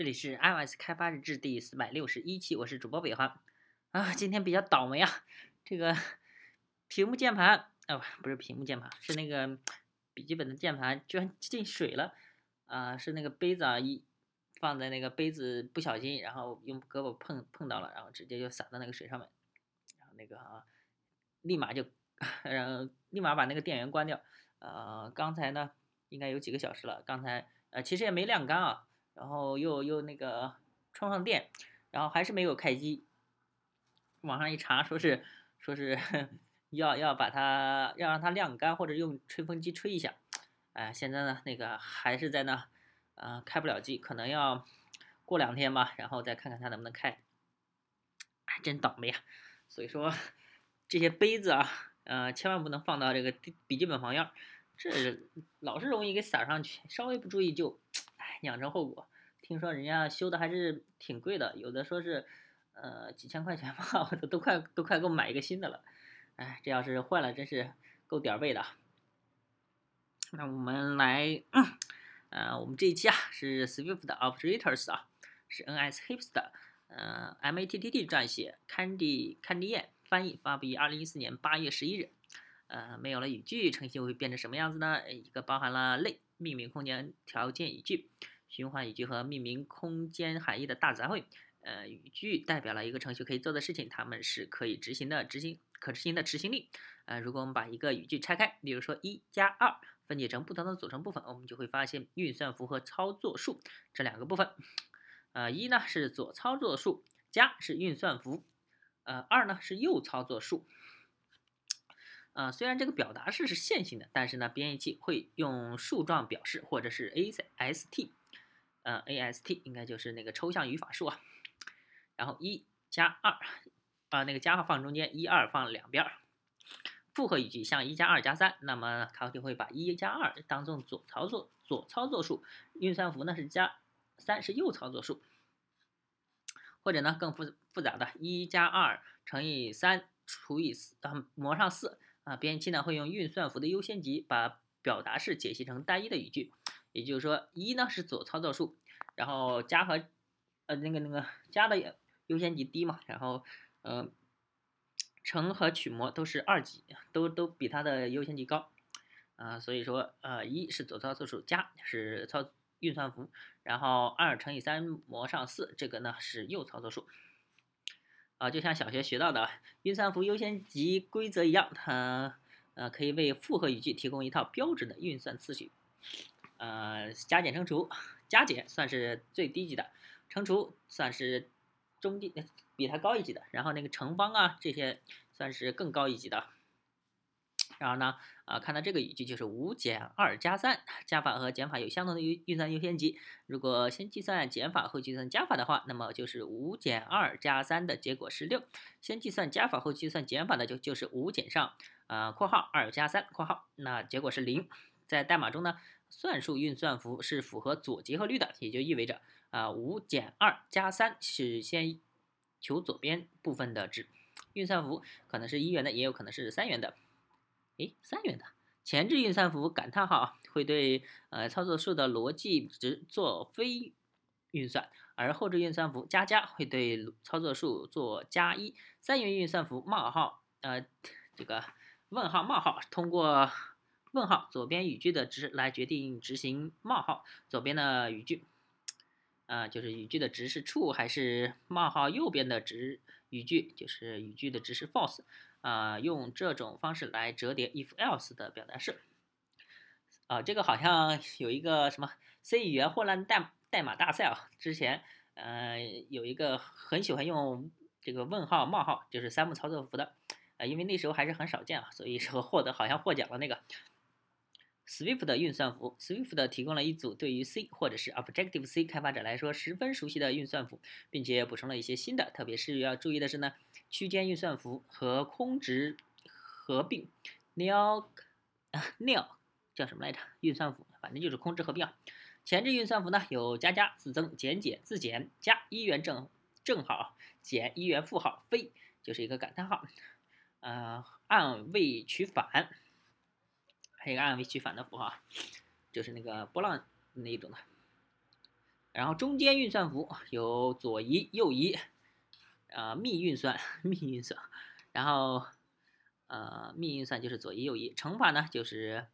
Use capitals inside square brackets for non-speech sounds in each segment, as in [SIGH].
这里是 iOS 开发日志第四百六十一期，我是主播北航啊。今天比较倒霉啊，这个屏幕键盘啊，不是屏幕键盘，是那个笔记本的键盘居然进水了啊！是那个杯子啊，一放在那个杯子不小心，然后用胳膊碰碰到了，然后直接就洒到那个水上面，然后那个啊，立马就然后立马把那个电源关掉。呃，刚才呢应该有几个小时了，刚才呃其实也没晾干啊。然后又又那个充上电，然后还是没有开机。网上一查，说是说 [LAUGHS] 是要要把它要让它晾干，或者用吹风机吹一下。哎，现在呢，那个还是在那，呃，开不了机，可能要过两天吧，然后再看看它能不能开。哎，真倒霉啊！所以说 [LAUGHS] 这些杯子啊，呃，千万不能放到这个笔记本旁边，这老是容易给洒上去，稍微不注意就。酿成后果，听说人家修的还是挺贵的，有的说是，呃，几千块钱吧，我都都快都快够买一个新的了。哎，这要是坏了，真是够点儿背的。那我们来，呃，我们这一期啊是 Swift 的 Operators 啊，是 NSHipster 的，呃，Matt 撰写，Candy Candy 燕翻译，发布于二零一四年八月十一日。呃，没有了语句，程序会变成什么样子呢？一个包含了类。命名空间条件语句、循环语句和命名空间含义的大杂烩。呃，语句代表了一个程序可以做的事情，它们是可以执行的执行可执行的执行力。呃，如果我们把一个语句拆开，比如说一加二分解成不同的组成部分，我们就会发现运算符和操作数这两个部分。呃，一呢是左操作数，加是运算符，呃，二呢是右操作数。啊，虽然这个表达式是线性的，但是呢，编译器会用树状表示，或者是 AST，呃，AST 应该就是那个抽象语法树啊。然后一加二，把那个加号放中间，一二放两边儿。复合语句像一加二加三，那么它就会把一加二当做左操作左操作数，运算符呢是加三是右操作数。或者呢更复复杂的，一加二乘以三除以四，啊，模上四。啊，编译器呢会用运算符的优先级把表达式解析成单一的语句，也就是说，一呢是左操作数，然后加和呃那个那个加的优先级低嘛，然后呃乘和取模都是二级，都都比它的优先级高啊，所以说呃一是左操作数，加是操运算符，然后二乘以三模上四，这个呢是右操作数。啊，就像小学学到的运算符优先级规则一样，它呃可以为复合语句提供一套标准的运算次序。呃，加减乘除，加减算是最低级的，乘除算是中低，[LAUGHS] 比它高一级的，然后那个乘方啊这些算是更高一级的。然后呢，啊，看到这个语句就是五减二加三，加法和减法有相同的运运算优先级。如果先计算减法后计算加法的话，那么就是五减二加三的结果是六。先计算加法后计算减法的就就是五减上啊括号二加三括号，那结果是零。在代码中呢，算术运算符是符合左结合律的，也就意味着啊五减二加三是先求左边部分的值。运算符可能是一元的，也有可能是三元的。哎，三元的前置运算符感叹号会对呃操作数的逻辑值做非运算，而后置运算符加加会对操作数做加一。三元运算符冒号呃这个问号冒号通过问号左边语句的值来决定执行冒号左边的语句，啊就是语句的值是 true 还是冒号右边的值语句就是语句的值是 false。啊，用这种方式来折叠 if else 的表达式，啊，这个好像 [LAUGHS] 有一个什么 C 语言混乱代代码大赛啊，之前呃有一个很喜欢用这个问号冒号，就是三步操作符的，呃，因为那时候还是很少见啊，所以说获得好像获奖了那个 Swift 的运算符，Swift 提供了一组对于 C 或者是 Objective C 开发者来说十分熟悉的运算符，并且补充了一些新的，特别是要注意的是呢。区间运算符和空值合并，nil，nil 叫什么来着？运算符，反正就是空值合并啊。前置运算符呢有加加、自增、减减、自减、加一元正正号、减一元负号、非就是一个感叹号。呃，按位取反，还有个按位取反的符号，就是那个波浪那一种的。然后中间运算符有左移、右移，啊，幂运算、幂运算，然后呃，幂运算就是左移、右移，乘法呢就是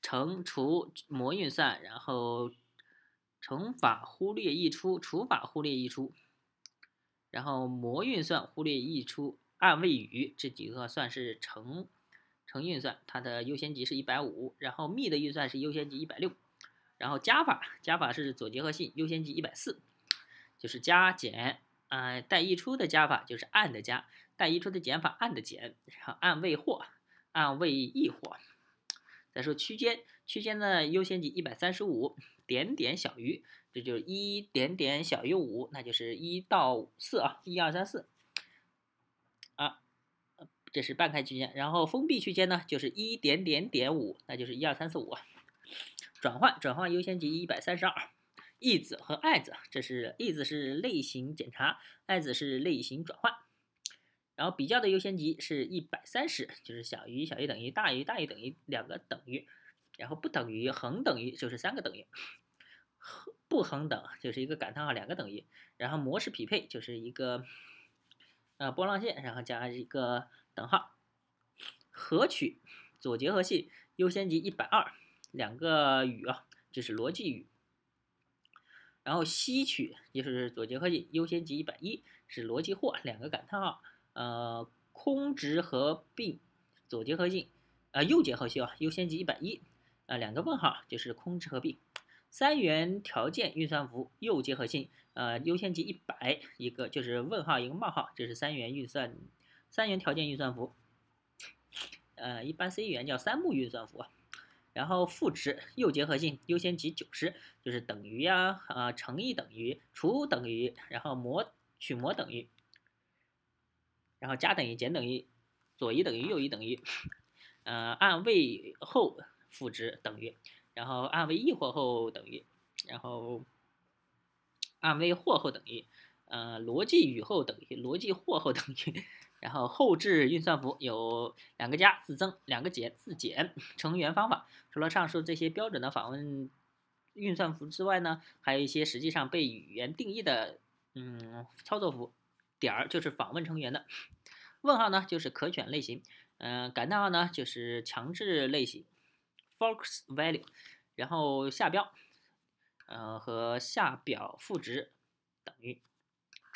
乘、除、模运算，然后乘法忽略溢出，除法忽略溢出，然后模运算忽略溢出，按位语这几个算是乘乘运算，它的优先级是一百五，然后幂的运算是优先级一百六。然后加法，加法是左结合性，优先级一百四，就是加减，呃，带溢出的加法就是按的加，带溢出的减法按的减，然后按位或，按位异或。再说区间，区间的优先级一百三十五，点点小于，这就是一点点小于五，那就是一到四啊，一二三四，这是半开区间。然后封闭区间呢，就是一点点点五，那就是一二三四五。转换转换优先级一百三十二，is 和 as 这是 is 是类型检查，as 是类型转换。然后比较的优先级是一百三十，就是小于小于等于大于大于等于两个等于，然后不等于恒等于就是三个等于，不恒等就是一个感叹号两个等于，然后模式匹配就是一个呃波浪线，然后加一个等号。合取左结合性优先级一百二。两个语啊，这是逻辑语。然后吸取就是左结合性优先级一百一，是逻辑或两个感叹号。呃，空值合并左结合性，呃右结合性啊，优先级一百一，呃两个问号就是空值合并。三元条件运算符右结合性，呃优先级一百，一个就是问号一个冒号，这是三元运算三元条件运算符。呃，一般 C 语言叫三目运算符。然后赋值右结合性优先级九十，就是等于呀，啊乘以等于除等于，然后模取模等于，然后加等于减等于，左移等于右移等于，呃按位后赋值等于，然后按位异或后等于，然后按位或后等于，呃逻辑与后等于，逻辑或后等于。然后后置运算符有两个加自增，两个减自减。[LAUGHS] 成员方法除了上述这些标准的访问运算符之外呢，还有一些实际上被语言定义的嗯操作符。点儿就是访问成员的，问号呢就是可选类型，嗯感叹号呢就是强制类型，force value。然后下标，呃和下表赋值等于。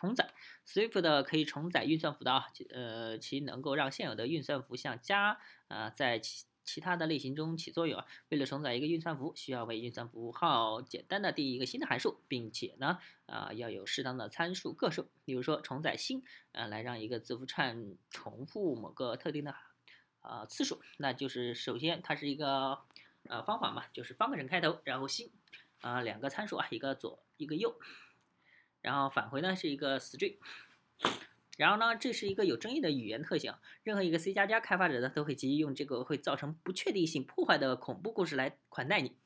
重载 Swift 可以重载运算符的啊，呃，其能够让现有的运算符像加啊，在其其他的类型中起作用啊。为了重载一个运算符，需要为运算符号简单的定义一个新的函数，并且呢，啊，要有适当的参数个数。比如说重载新啊，来让一个字符串重复某个特定的啊次数，那就是首先它是一个呃方法嘛，就是方个省开头，然后新啊两个参数啊，一个左一个右。然后返回呢是一个 string，然后呢这是一个有争议的语言特性，任何一个 C 加加开发者呢都会急于用这个会造成不确定性破坏的恐怖故事来款待你，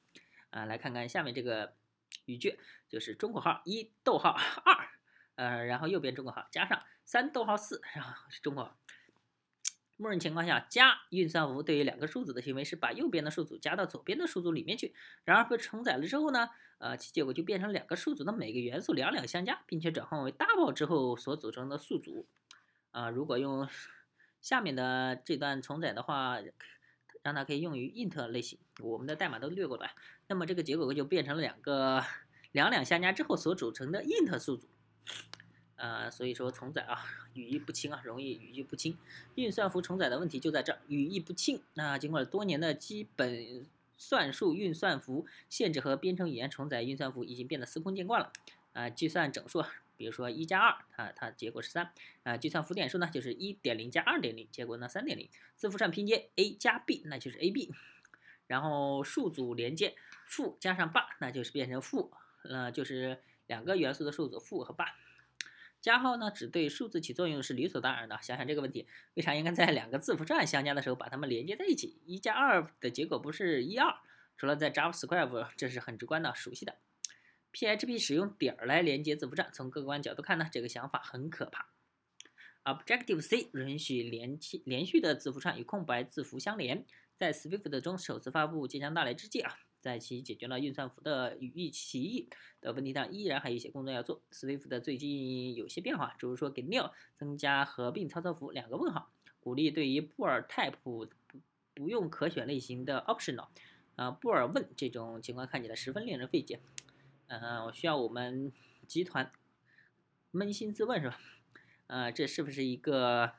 啊，来看看下面这个语句，就是中括号一逗号二，呃，然后右边中括号加上三逗号四，然后是中括号。默认情况下，加运算符对于两个数组的行为是把右边的数组加到左边的数组里面去。然而被承载了之后呢，呃，其结果就变成两个数组的每个元素两两相加，并且转换为 double 之后所组成的数组。啊，如果用下面的这段重载的话，让它可以用于 int 类型，我们的代码都略过了。那么这个结果就变成了两个两两相加之后所组成的 int 数组。呃，所以说重载啊，语义不清啊，容易语义不清。运算符重载的问题就在这儿，语义不清。那经过了多年的基本算术运算符限制和编程语言重载运算符已经变得司空见惯了。啊，计算整数，比如说一加二，它它结果是三。啊，计算浮点数呢，就是一点零加二点零，结果呢三点零。字符串拼接 a 加 b，那就是 ab。[LAUGHS] 然后数组连接负加上八，那就是变成负，呃，就是两个元素的数组负和八。加号呢，只对数字起作用是理所当然的。想想这个问题，为啥应该在两个字符串相加的时候把它们连接在一起？一加二的结果不是一二？除了在 JavaScript，这是很直观的、熟悉的。PHP 使用点儿来连接字符串，从客观角度看呢，这个想法很可怕。Objective C 允许连续连续的字符串与空白字符相连。在 Swift 中首次发布即将到来之际啊，在其解决了运算符的语义歧义的问题上，依然还有一些工作要做。Swift 的最近有些变化，就是说给 Nil 增加合并操作符两个问号，鼓励对于布尔 type 不不用可选类型的 optional，啊，布尔问这种情况看起来十分令人费解。嗯，我需要我们集团扪心自问是吧？呃，这是不是一个？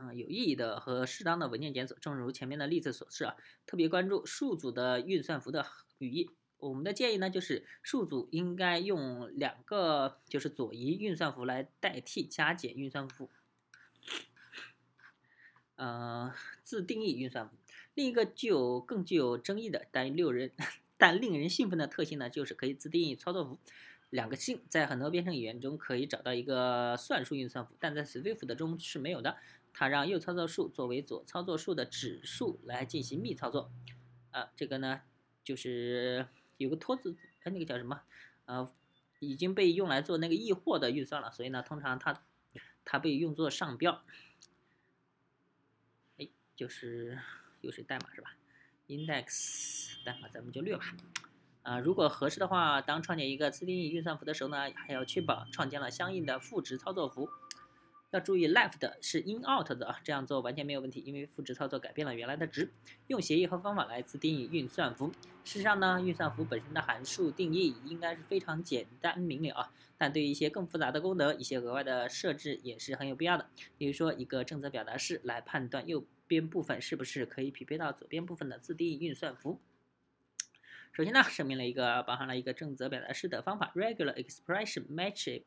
嗯，有意义的和适当的文件检索，正如前面的例子所示啊，特别关注数组的运算符的语义。我们的建议呢，就是数组应该用两个，就是左移运算符来代替加减运算符。呃，自定义运算符。另一个具有更具有争议的，但六人 [LAUGHS] 但令人兴奋的特性呢，就是可以自定义操作符。两个性在很多编程语言中可以找到一个算术运算符，但在 Swift 的中是没有的。它让右操作数作为左操作数的指数来进行幂操作，啊，这个呢就是有个托字，哎，那个叫什么？呃，已经被用来做那个易货的运算了，所以呢，通常它它被用作上标。哎，就是又是代码是吧？index 代码咱们就略吧。啊，如果合适的话，当创建一个自定义运算符的时候呢，还要确保创建了相应的赋值操作符。要注意，left 是 in out 的啊，这样做完全没有问题，因为赋值操作改变了原来的值。用协议和方法来自定义运算符。事实上呢，运算符本身的函数定义应该是非常简单明了啊，但对于一些更复杂的功能，一些额外的设置也是很有必要的。比如说，一个正则表达式来判断右边部分是不是可以匹配到左边部分的自定义运算符。首先呢，声明了一个包含了一个正则表达式的方法，regular expression match。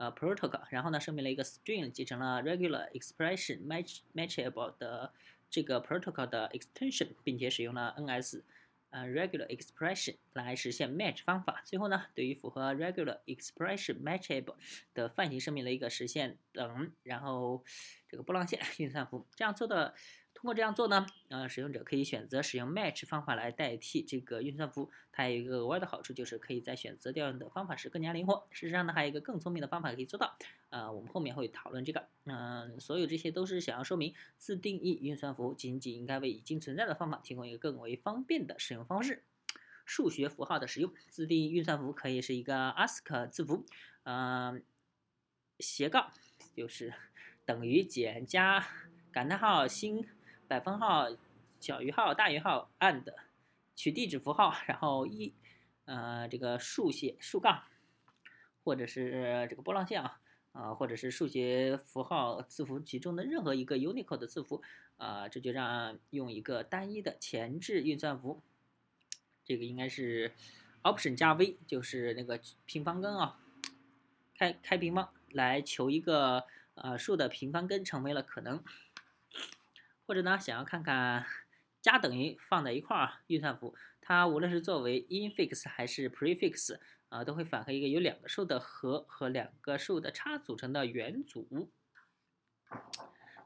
呃，protocol，然后呢，声明了一个 string 继承了 regular expression match matchable 的这个 protocol 的 extension，并且使用了 ns 呃 regular expression 来实现 match 方法。最后呢，对于符合 regular expression matchable 的泛型，声明了一个实现等，然后这个波浪线运算符。这样做的。通过这样做呢，呃，使用者可以选择使用 match 方法来代替这个运算符。它有一个额外的好处，就是可以在选择调用的方法时更加灵活。事实上呢，还有一个更聪明的方法可以做到。呃，我们后面会讨论这个。嗯，所有这些都是想要说明，自定义运算符仅仅应该为已经存在的方法提供一个更为方便的使用方式。数学符号的使用，自定义运算符可以是一个 ask 字符，嗯，斜杠就是等于减加感叹号星。百分号小于号大于号 and 取地址符号，然后一呃这个竖写竖杠，或者是这个波浪线啊，啊或者是数学符号字符集中的任何一个 Unicode 的字符啊，这就让用一个单一的前置运算符，这个应该是 Option 加 V，就是那个平方根啊，开开平方来求一个呃数的平方根成为了可能。或者呢，想要看看加等于放在一块儿运算符，它无论是作为 infix 还是 prefix 啊，都会返回一个由两个数的和和两个数的差组成的元组。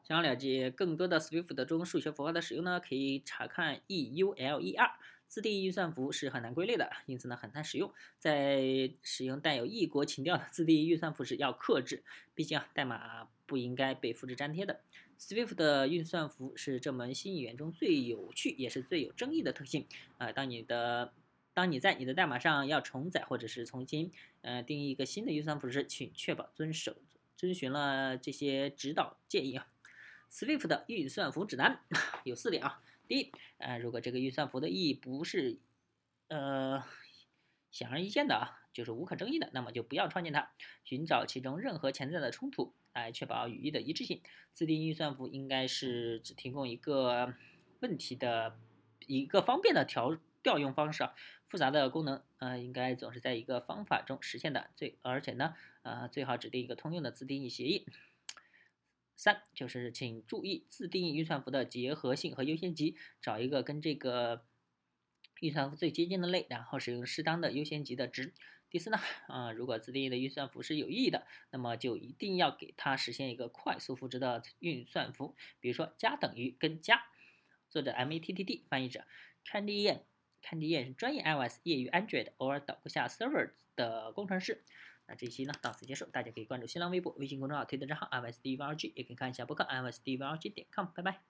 想要了解更多的 Swift 中数学符号的使用呢，可以查看 EULER。自定义运算符是很难归类的，因此呢很难使用。在使用带有异国情调的自定义运算符时要克制，毕竟啊代码不应该被复制粘贴的。Swift 的运算符是这门新语言中最有趣也是最有争议的特性。啊，当你的当你在你的代码上要重载或者是重新呃定义一个新的运算符时，请确保遵守遵循了这些指导建议啊。Swift 的运算符指南有四点啊。第一，呃，如果这个运算符的意义不是呃显而易见的啊，就是无可争议的，那么就不要创建它，寻找其中任何潜在的冲突。来确保语义的一致性。自定义运算符应该是只提供一个问题的一个方便的调调用方式啊。复杂的功能，呃，应该总是在一个方法中实现的。最而且呢，呃，最好指定一个通用的自定义协议。三就是请注意自定义运算符的结合性和优先级，找一个跟这个运算符最接近的类，然后使用适当的优先级的值。第四呢，啊，如果自定义的运算符是有意义的，那么就一定要给它实现一个快速复制的运算符，比如说加等于跟加。作者 M A T T D，翻译者 Candy Yan，Candy Yan 是专业 iOS、业余 Android，偶尔捣鼓下 Server 的工程师。那这一期呢到此结束，大家可以关注新浪微博、微信公众号、推特账号 iOS D V R G，也可以看一下博客 iOS D V R G 点 com，拜拜。